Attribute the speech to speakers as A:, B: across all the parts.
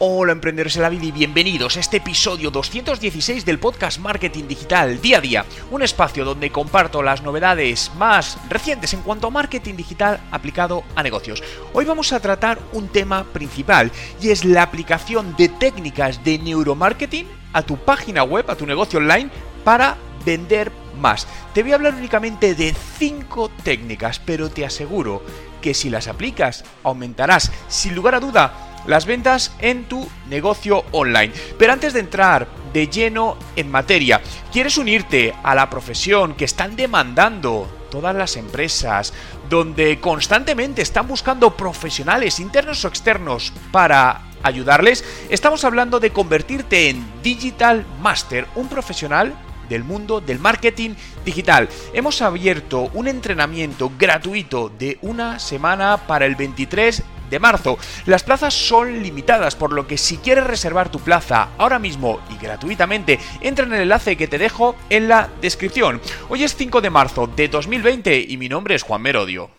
A: Hola emprendedores de la vida y bienvenidos a este episodio 216 del podcast Marketing Digital Día a Día, un espacio donde comparto las novedades más recientes en cuanto a marketing digital aplicado a negocios. Hoy vamos a tratar un tema principal y es la aplicación de técnicas de neuromarketing a tu página web, a tu negocio online para vender más. Te voy a hablar únicamente de 5 técnicas, pero te aseguro que si las aplicas aumentarás sin lugar a duda las ventas en tu negocio online. Pero antes de entrar de lleno en materia, ¿quieres unirte a la profesión que están demandando todas las empresas, donde constantemente están buscando profesionales internos o externos para ayudarles? Estamos hablando de convertirte en Digital Master, un profesional del mundo del marketing digital. Hemos abierto un entrenamiento gratuito de una semana para el 23 de marzo. Las plazas son limitadas, por lo que si quieres reservar tu plaza ahora mismo y gratuitamente, entra en el enlace que te dejo en la descripción. Hoy es 5 de marzo de 2020 y mi nombre es Juan Merodio.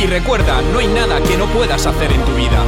A: Y recuerda, no hay nada que no puedas hacer en tu vida.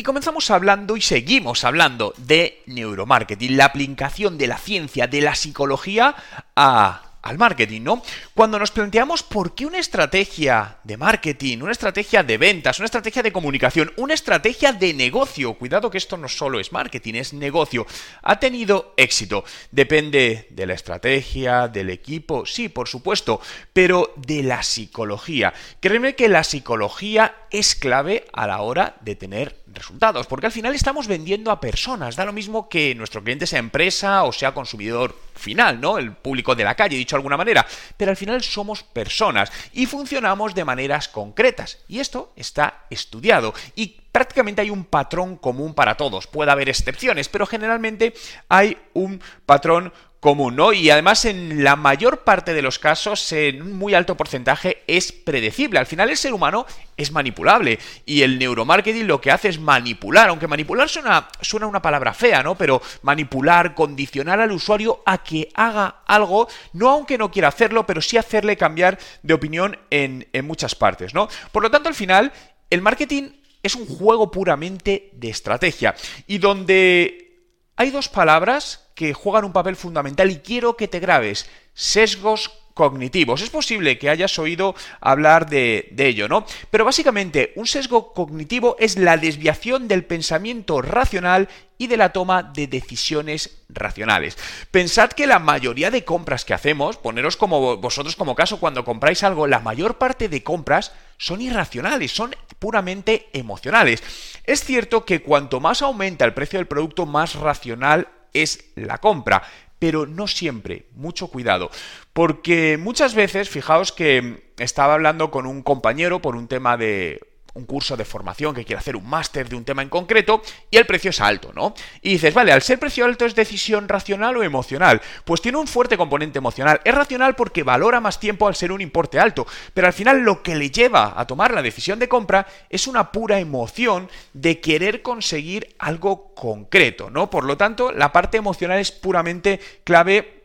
A: Y comenzamos hablando y seguimos hablando de neuromarketing, la aplicación de la ciencia, de la psicología a al marketing, ¿no? Cuando nos planteamos por qué una estrategia de marketing, una estrategia de ventas, una estrategia de comunicación, una estrategia de negocio, cuidado que esto no solo es marketing, es negocio, ha tenido éxito. Depende de la estrategia, del equipo, sí, por supuesto, pero de la psicología. Créeme que la psicología es clave a la hora de tener resultados, porque al final estamos vendiendo a personas, da lo mismo que nuestro cliente sea empresa o sea consumidor final, ¿no? El público de la calle, de alguna manera, pero al final somos personas y funcionamos de maneras concretas, y esto está estudiado. Y prácticamente hay un patrón común para todos. Puede haber excepciones, pero generalmente hay un patrón común, ¿no? Y además en la mayor parte de los casos, en un muy alto porcentaje, es predecible. Al final el ser humano es manipulable y el neuromarketing lo que hace es manipular, aunque manipular suena, suena una palabra fea, ¿no? Pero manipular, condicionar al usuario a que haga algo, no aunque no quiera hacerlo, pero sí hacerle cambiar de opinión en, en muchas partes, ¿no? Por lo tanto, al final, el marketing es un juego puramente de estrategia y donde hay dos palabras que juegan un papel fundamental y quiero que te grabes. Sesgos cognitivos. Es posible que hayas oído hablar de, ello, ¿no? Pero básicamente un sesgo cognitivo es la desviación del pensamiento racional y de la toma de decisiones racionales. Pensad que la mayoría de compras que hacemos, poneros como vosotros como caso cuando compráis algo, la mayor parte de compras son irracionales, son puramente emocionales. Es cierto que cuanto más aumenta el precio del producto, más racional es la compra, pero no siempre, mucho cuidado, porque muchas veces, fijaos que estaba hablando con un compañero por un tema de un curso de formación que quiere hacer un máster de un tema en concreto y el precio es alto, ¿no? Y dices, vale, al ser precio alto es decisión racional o emocional. Pues tiene un fuerte componente emocional. Es racional porque valora más tiempo al ser un importe alto, pero al final lo que le lleva a tomar la decisión de compra es una pura emoción de querer conseguir algo concreto, ¿no? Por lo tanto, la parte emocional es puramente clave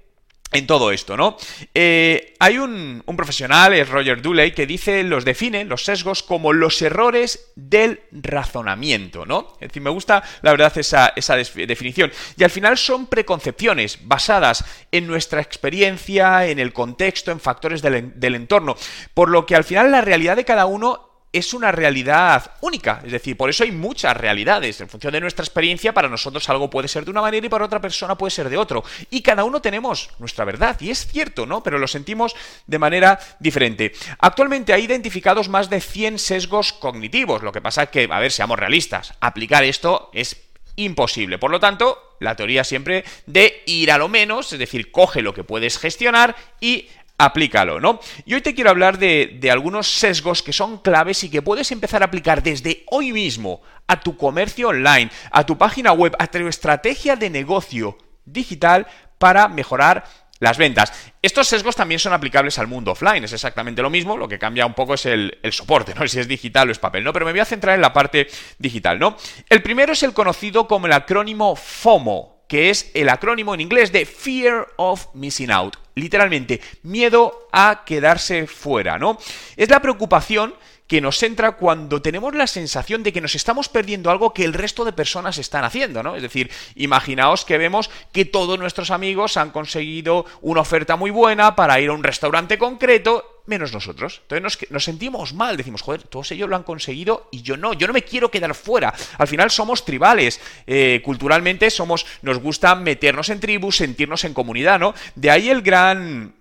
A: en todo esto, ¿no? Eh, hay un, profesional, es Roger Dooley, que dice, los define, los sesgos, como los errores del razonamiento, ¿no? Es decir, me gusta, la verdad, esa, esa definición. Y al final son preconcepciones basadas en nuestra experiencia, en el contexto, en factores del, del entorno. Por lo que al final la realidad de cada uno es una realidad única. Es decir, por eso hay muchas realidades. En función de nuestra experiencia, para nosotros algo puede ser de una manera y para otra persona puede ser de otro. Y cada uno tenemos nuestra verdad. Y es cierto, ¿no? Pero lo sentimos de manera diferente. Actualmente hay identificados más de 100 sesgos cognitivos. Lo que pasa es que, a ver, seamos realistas. Aplicar esto es imposible. Por lo tanto, la teoría siempre de ir a lo menos, es decir, coge lo que puedes gestionar y aplícalo, ¿no? Y hoy te quiero hablar de, algunos sesgos que son claves y que puedes empezar a aplicar desde hoy mismo a tu comercio online, a tu página web, a tu estrategia de negocio digital para mejorar las ventas. Estos sesgos también son aplicables al mundo offline, es exactamente lo mismo, lo que cambia un poco es el, el, soporte, ¿no? Si es digital o es papel, ¿no? Pero me voy a centrar en la parte digital, ¿no? El primero es el conocido como el acrónimo FOMO, que es el acrónimo en inglés de Fear of Missing Out. Literalmente, miedo a quedarse fuera, ¿no? Es la preocupación que nos entra cuando tenemos la sensación de que nos estamos perdiendo algo que el resto de personas están haciendo, ¿no? Es decir, imaginaos que vemos que todos nuestros amigos han conseguido una oferta muy buena para ir a un restaurante concreto menos nosotros. Entonces nos, sentimos mal, decimos, joder, todos ellos lo han conseguido y yo no, yo no me quiero quedar fuera. Al final somos tribales, eh, culturalmente somos, nos gusta meternos en tribus, sentirnos en comunidad, ¿no? De ahí el gran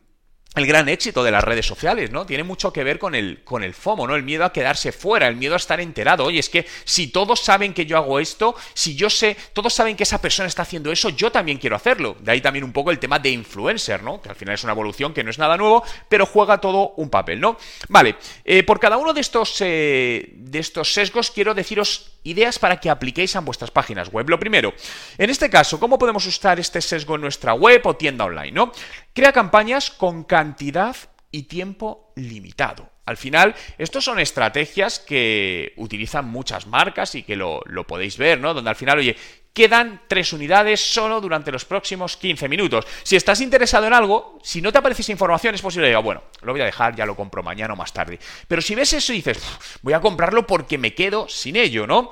A: el gran éxito de las redes sociales, ¿no? Tiene mucho que ver con el, con el FOMO, ¿no? El miedo a quedarse fuera, el miedo a estar enterado. Oye, es que si todos saben que yo hago esto, si yo sé, todos saben que esa persona está haciendo eso, yo también quiero hacerlo. De ahí también un poco el tema de influencer, ¿no? Que al final es una evolución que no es nada nuevo, pero juega todo un papel, ¿no? Vale, eh, por cada uno de estos, eh, de estos sesgos quiero deciros ideas para que apliquéis a vuestras páginas web. Lo primero, en este caso, ¿cómo podemos usar este sesgo en nuestra web o tienda online, ¿no? Crea campañas con cantidad y tiempo limitado. Al final, estos son estrategias que utilizan muchas marcas y que lo, podéis ver, ¿no? Donde al final, oye, quedan tres unidades solo durante los próximos 15 minutos. Si estás interesado en algo, si no te aparece esa información, es posible que diga, bueno, lo voy a dejar, ya lo compro mañana o más tarde. Pero si ves eso y dices, voy a comprarlo porque me quedo sin ello, ¿no?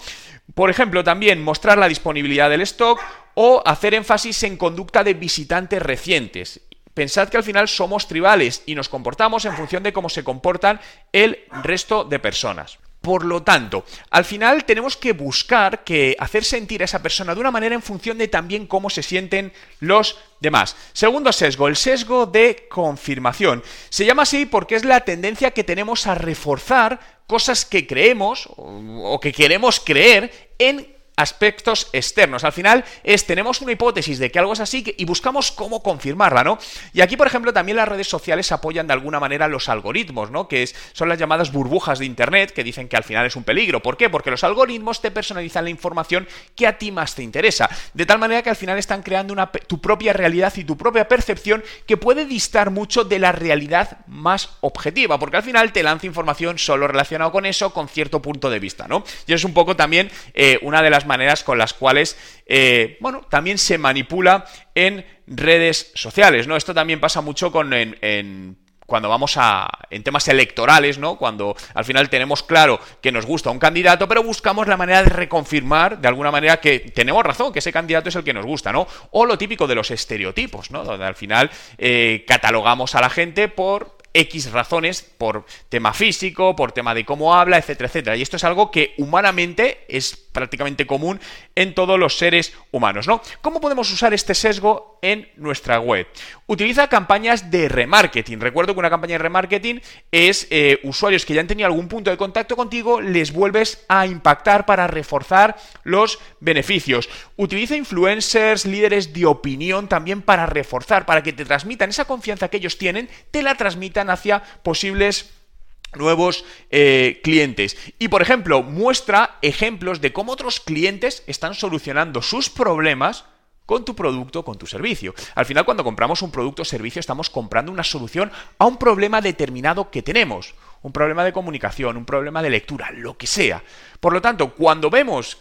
A: Por ejemplo, también mostrar la disponibilidad del stock o hacer énfasis en conducta de visitantes recientes. Pensad que al final somos tribales y nos comportamos en función de cómo se comportan el resto de personas. Por lo tanto, al final tenemos que buscar que hacer sentir a esa persona de una manera en función de también cómo se sienten los demás. Segundo sesgo, el sesgo de confirmación. Se llama así porque es la tendencia que tenemos a reforzar cosas que creemos o que queremos creer en aspectos externos. Al final es, tenemos una hipótesis de que algo es así y buscamos cómo confirmarla, ¿no? Y aquí, por ejemplo, también las redes sociales apoyan de alguna manera los algoritmos, ¿no? Que son las llamadas burbujas de Internet que dicen que al final es un peligro. ¿Por qué? Porque los algoritmos te personalizan la información que a ti más te interesa. De tal manera que al final están creando una, tu propia realidad y tu propia percepción que puede distar mucho de la realidad más objetiva. Porque al final te lanza información solo relacionado con eso, con cierto punto de vista, ¿no? Y es un poco también eh, una de las maneras con las cuales, eh, bueno, también se manipula en redes sociales, ¿no? Esto también pasa mucho con en, cuando vamos a en temas electorales, ¿no? Cuando al final tenemos claro que nos gusta un candidato, pero buscamos la manera de reconfirmar de alguna manera que tenemos razón, que ese candidato es el que nos gusta, ¿no? O lo típico de los estereotipos, ¿no? Donde al final eh, catalogamos a la gente por X razones, por tema físico, por tema de cómo habla, etcétera, etcétera. Y esto es algo que humanamente es prácticamente común en todos los seres humanos, ¿no? ¿Cómo podemos usar este sesgo en nuestra web? Utiliza campañas de remarketing. Recuerdo que una campaña de remarketing es eh, usuarios que ya han tenido algún punto de contacto contigo, les vuelves a impactar para reforzar los beneficios. Utiliza influencers, líderes de opinión también para reforzar, para que te transmitan esa confianza que ellos tienen, te la transmitan hacia posibles nuevos eh, clientes. Y por ejemplo, muestra ejemplos de cómo otros clientes están solucionando sus problemas con tu producto, con tu servicio. Al final, cuando compramos un producto o servicio, estamos comprando una solución a un problema determinado que tenemos. Un problema de comunicación, un problema de lectura, lo que sea. Por lo tanto, cuando vemos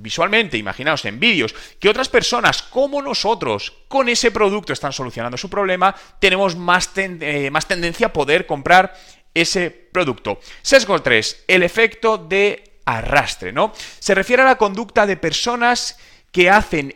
A: visualmente, imaginaos en vídeos, que otras personas como nosotros con ese producto están solucionando su problema, tenemos más, eh, más tendencia a poder comprar ese producto. Sesgo 3, el efecto de arrastre, ¿no? Se refiere a la conducta de personas que hacen,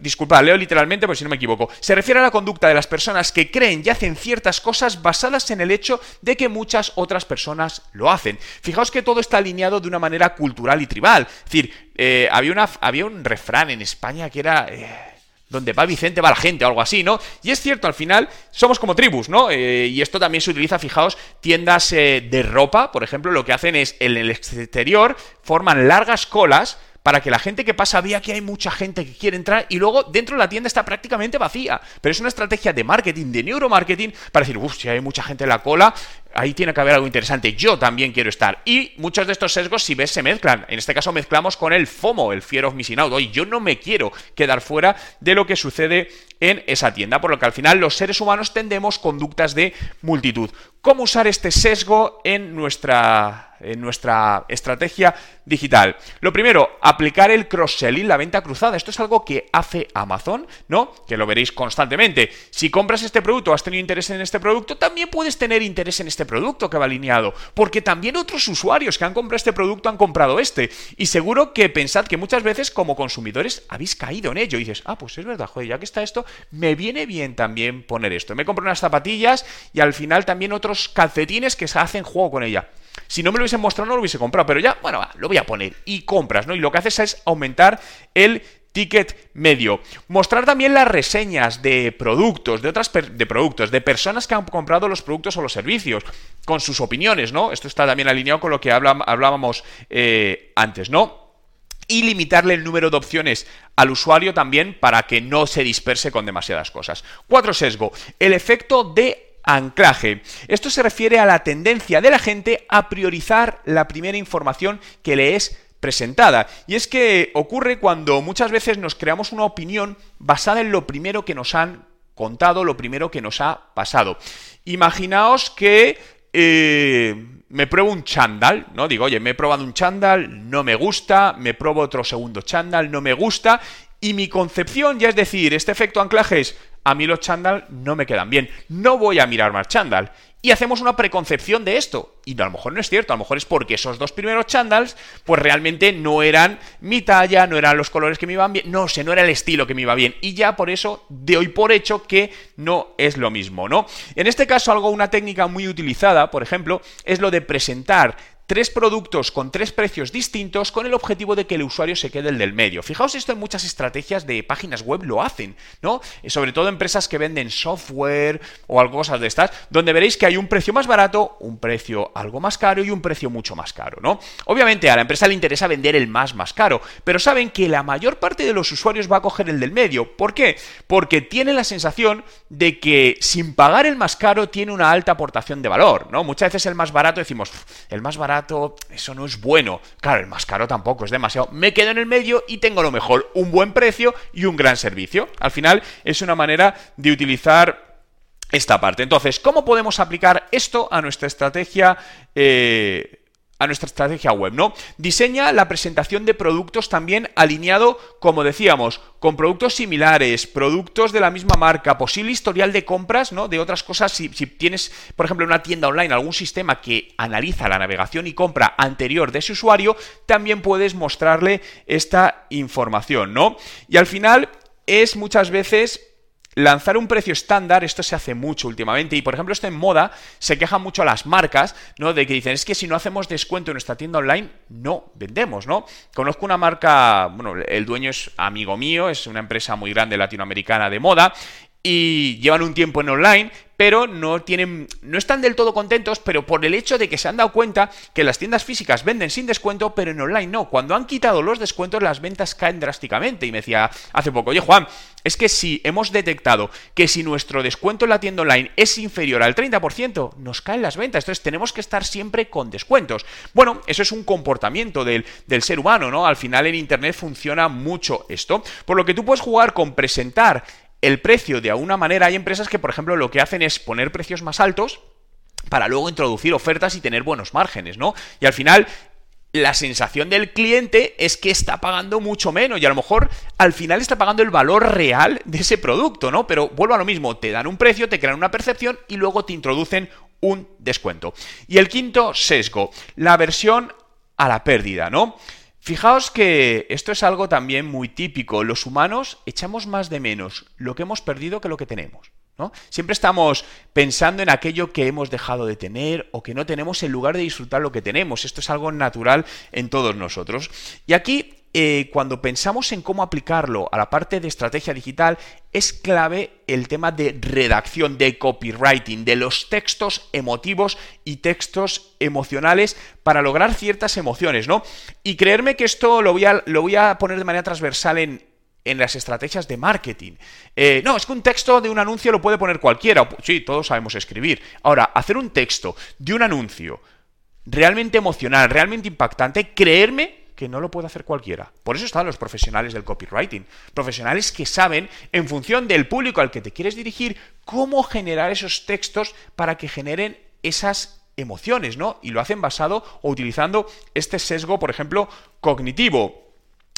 A: disculpa, leo literalmente por si no me equivoco, se refiere a la conducta de las personas que creen y hacen ciertas cosas basadas en el hecho de que muchas otras personas lo hacen. Fijaos que todo está alineado de una manera cultural y tribal. Es decir, eh, había, una, un refrán en España que era... Eh, donde va Vicente va la gente o algo así, ¿no? Y es cierto, al final somos como tribus, ¿no? Eh, y esto también se utiliza, fijaos, tiendas eh, de ropa, por ejemplo, lo que hacen es en el exterior forman largas colas para que la gente que pasa vea que hay mucha gente que quiere entrar y luego dentro de la tienda está prácticamente vacía. Pero es una estrategia de marketing, de neuromarketing, para decir, uff, si hay mucha gente en la cola, ahí tiene que haber algo interesante, yo también quiero estar. Y muchos de estos sesgos, si ves, se mezclan. En este caso mezclamos con el FOMO, el Fear of Missing Out. Oye, yo no me quiero quedar fuera de lo que sucede en esa tienda, por lo que al final los seres humanos tendemos conductas de multitud. ¿Cómo usar este sesgo en nuestra en nuestra estrategia digital. Lo primero, aplicar el cross-selling, la venta cruzada. Esto es algo que hace Amazon, ¿no? Que lo veréis constantemente. Si compras este producto, has tenido interés en este producto, también puedes tener interés en este producto que va alineado. Porque también otros usuarios que han comprado este producto han comprado este. Y seguro que pensad que muchas veces como consumidores habéis caído en ello. Y dices, ah, pues es verdad, joder, ya que está esto, me viene bien también poner esto. Me compro unas zapatillas y al final también otros calcetines que se hacen juego con ella. Si no me lo hubiesen mostrado, no lo hubiese comprado, pero ya, bueno, va, lo voy a poner y compras, ¿no? Y lo que haces es aumentar el ticket medio. Mostrar también las reseñas de productos, de otras de productos, de personas que han comprado los productos o los servicios, con sus opiniones, ¿no? Esto está también alineado con lo que hablábamos eh, antes, ¿no? y limitarle el número de opciones al usuario también para que no se disperse con demasiadas cosas. Cuatro sesgo, el efecto de anclaje. Esto se refiere a la tendencia de la gente a priorizar la primera información que le es presentada. Y es que ocurre cuando muchas veces nos creamos una opinión basada en lo primero que nos han contado, lo primero que nos ha pasado. Imaginaos que eh, me pruebo un chándal, ¿no? Digo, oye, me he probado un chándal, no me gusta, me pruebo otro segundo chándal, no me gusta, y mi concepción ya es decir, este efecto anclaje es, a mí los chándal no me quedan bien, no voy a mirar más chándal. Y hacemos una preconcepción de esto. Y a lo mejor no es cierto, a lo mejor es porque esos dos primeros chándals, pues realmente no eran mi talla, no eran los colores que me iban bien, no sé, no era el estilo que me iba bien. Y ya por eso de hoy por hecho que no es lo mismo, ¿no? En este caso, algo, una técnica muy utilizada, por ejemplo, es lo de presentar tres productos con tres precios distintos con el objetivo de que el usuario se quede el del medio. Fijaos esto en muchas estrategias de páginas web lo hacen, ¿no? Eh, sobre todo empresas que venden software o algo cosas de estas, donde veréis que hay un precio más barato, un precio algo más caro y un precio mucho más caro, ¿no? Obviamente a la empresa le interesa vender el más más caro, pero saben que la mayor parte de los usuarios va a coger el del medio. ¿Por qué? Porque tiene la sensación de que sin pagar el más caro tiene una alta aportación de valor, ¿no? Muchas veces el más barato decimos, el más barato eso no es bueno. Claro, el más caro tampoco, es demasiado. Me quedo en el medio y tengo lo mejor, un buen precio y un gran servicio. Al final es una manera de utilizar esta parte. Entonces, ¿cómo podemos aplicar esto a nuestra estrategia? Eh, nuestra estrategia web, ¿no? Diseña la presentación de productos también alineado, como decíamos, con productos similares, productos de la misma marca, posible historial de compras, ¿no? De otras cosas, si, si tienes, por ejemplo, una tienda online, algún sistema que analiza la navegación y compra anterior de ese usuario, también puedes mostrarle esta información, ¿no? Y al final es muchas veces lanzar un precio estándar, esto se hace mucho últimamente, y por ejemplo esto en moda se quejan mucho las marcas, ¿no? De que dicen, es que si no hacemos descuento en nuestra tienda online, no vendemos, ¿no? Conozco una marca, bueno, el dueño es amigo mío, es una empresa muy grande latinoamericana de moda, y llevan un tiempo en online, pero no tienen, no están del todo contentos, pero por el hecho de que se han dado cuenta que las tiendas físicas venden sin descuento, pero en online no. Cuando han quitado los descuentos, las ventas caen drásticamente. Y me decía hace poco, oye Juan, es que si hemos detectado que si nuestro descuento en la tienda online es inferior al 30%, nos caen las ventas. Entonces tenemos que estar siempre con descuentos. Bueno, eso es un comportamiento del, del ser humano, ¿no? Al final en Internet funciona mucho esto. Por lo que tú puedes jugar con presentar el precio de alguna manera. Hay empresas que, por ejemplo, lo que hacen es poner precios más altos para luego introducir ofertas y tener buenos márgenes, ¿no? Y al final la sensación del cliente es que está pagando mucho menos y a lo mejor al final está pagando el valor real de ese producto, ¿no? Pero vuelvo a lo mismo, te dan un precio, te crean una percepción y luego te introducen un descuento. Y el quinto sesgo, la versión a la pérdida, ¿no? Fijaos que esto es algo también muy típico. Los humanos echamos más de menos lo que hemos perdido que lo que tenemos. ¿no? Siempre estamos pensando en aquello que hemos dejado de tener o que no tenemos en lugar de disfrutar lo que tenemos. Esto es algo natural en todos nosotros. Y aquí eh, cuando pensamos en cómo aplicarlo a la parte de estrategia digital, es clave el tema de redacción, de copywriting, de los textos emotivos y textos emocionales para lograr ciertas emociones, ¿no? Y creerme que esto lo voy a, lo voy a poner de manera transversal en, en las estrategias de marketing. Eh, no, es que un texto de un anuncio lo puede poner cualquiera. Sí, todos sabemos escribir. Ahora, hacer un texto de un anuncio realmente emocional, realmente impactante, creerme que no lo puede hacer cualquiera. Por eso están los profesionales del copywriting. Profesionales que saben, en función del público al que te quieres dirigir, cómo generar esos textos para que generen esas emociones, ¿no? Y lo hacen basado o utilizando este sesgo, por ejemplo, cognitivo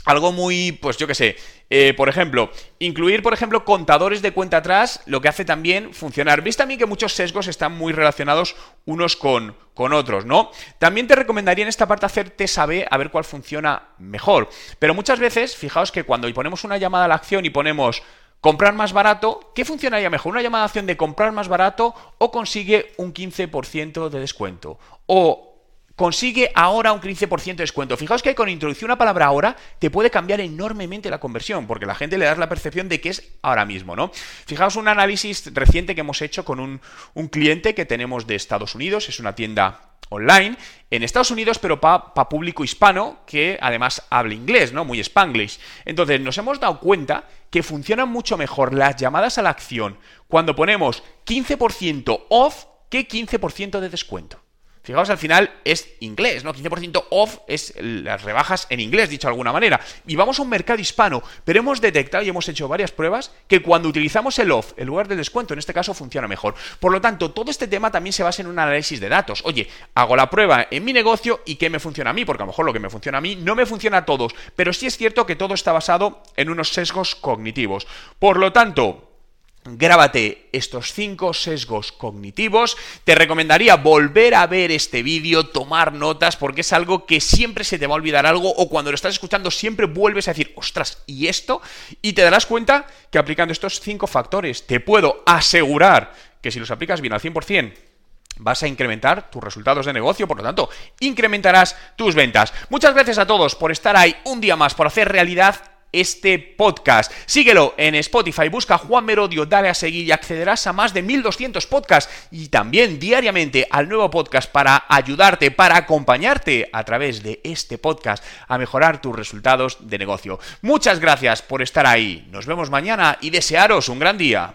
A: algo muy, pues yo qué sé, eh, por ejemplo, incluir, por ejemplo, contadores de cuenta atrás, lo que hace también funcionar. Veis también que muchos sesgos están muy relacionados unos con, con otros, ¿no? También te recomendaría en esta parte hacer TSAB a ver cuál funciona mejor. Pero muchas veces, fijaos que cuando ponemos una llamada a la acción y ponemos comprar más barato, ¿qué funcionaría mejor? ¿Una llamada a acción de comprar más barato o consigue un 15% de descuento? O consigue ahora un 15% de descuento. Fijaos que con introducir una palabra ahora te puede cambiar enormemente la conversión, porque la gente le da la percepción de que es ahora mismo, ¿no? Fijaos un análisis reciente que hemos hecho con un, cliente que tenemos de Estados Unidos, es una tienda online en Estados Unidos, pero para público hispano que además habla inglés, ¿no? Muy spanglish. Entonces nos hemos dado cuenta que funcionan mucho mejor las llamadas a la acción cuando ponemos 15% off que 15% de descuento. Fijaos, al final es inglés, ¿no? 15% off es las rebajas en inglés, dicho de alguna manera. Y vamos a un mercado hispano, pero hemos detectado y hemos hecho varias pruebas que cuando utilizamos el off en lugar del descuento, en este caso funciona mejor. Por lo tanto, todo este tema también se basa en un análisis de datos. Oye, hago la prueba en mi negocio y qué me funciona a mí, porque a lo mejor lo que me funciona a mí no me funciona a todos, pero sí es cierto que todo está basado en unos sesgos cognitivos. Por lo tanto, Grábate estos cinco sesgos cognitivos. Te recomendaría volver a ver este vídeo, tomar notas, porque es algo que siempre se te va a olvidar algo o cuando lo estás escuchando siempre vuelves a decir, ostras, ¿y esto? Y te darás cuenta que aplicando estos cinco factores, te puedo asegurar que si los aplicas bien al 100%, vas a incrementar tus resultados de negocio, por lo tanto, incrementarás tus ventas. Muchas gracias a todos por estar ahí un día más, por hacer realidad este podcast. Síguelo en Spotify, busca Juan Merodio, dale a seguir y accederás a más de 1200 podcasts y también diariamente al nuevo podcast para ayudarte, para acompañarte a través de este podcast a mejorar tus resultados de negocio. Muchas gracias por estar ahí. Nos vemos mañana y desearos un gran día.